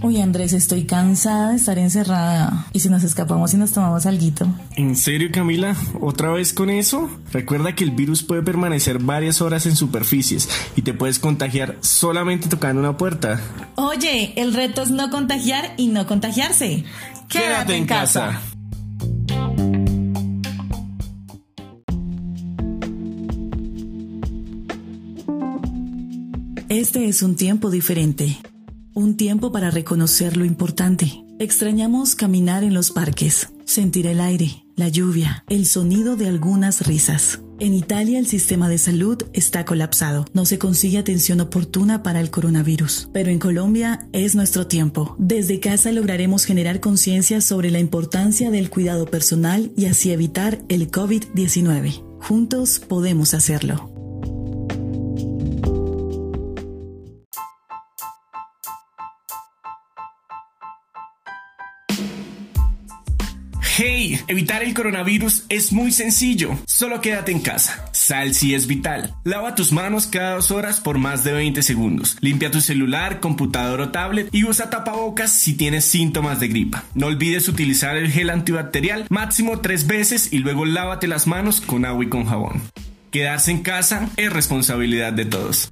Uy, Andrés, estoy cansada de estar encerrada. ¿Y si nos escapamos y nos tomamos alguito? ¿En serio, Camila? ¿Otra vez con eso? Recuerda que el virus puede permanecer varias horas en superficies y te puedes contagiar solamente tocando una puerta. Oye, el reto es no contagiar y no contagiarse. Quédate, en casa. Este es un tiempo diferente. Un tiempo para reconocer lo importante. Extrañamos caminar en los parques, sentir el aire, la lluvia, el sonido de algunas risas. En Italia el sistema de salud está colapsado. No se consigue atención oportuna para el coronavirus. Pero en Colombia es nuestro tiempo. Desde casa lograremos generar conciencia sobre la importancia del cuidado personal y así evitar el COVID-19. Juntos podemos hacerlo. Hey, evitar el coronavirus es muy sencillo. Solo quédate en casa. Sal si es vital. Lava tus manos cada dos horas por más de 20 segundos. Limpia tu celular, computador o tablet y usa tapabocas si tienes síntomas de gripa. No olvides utilizar el gel antibacterial máximo tres veces y luego lávate las manos con agua y con jabón. Quedarse en casa es responsabilidad de todos.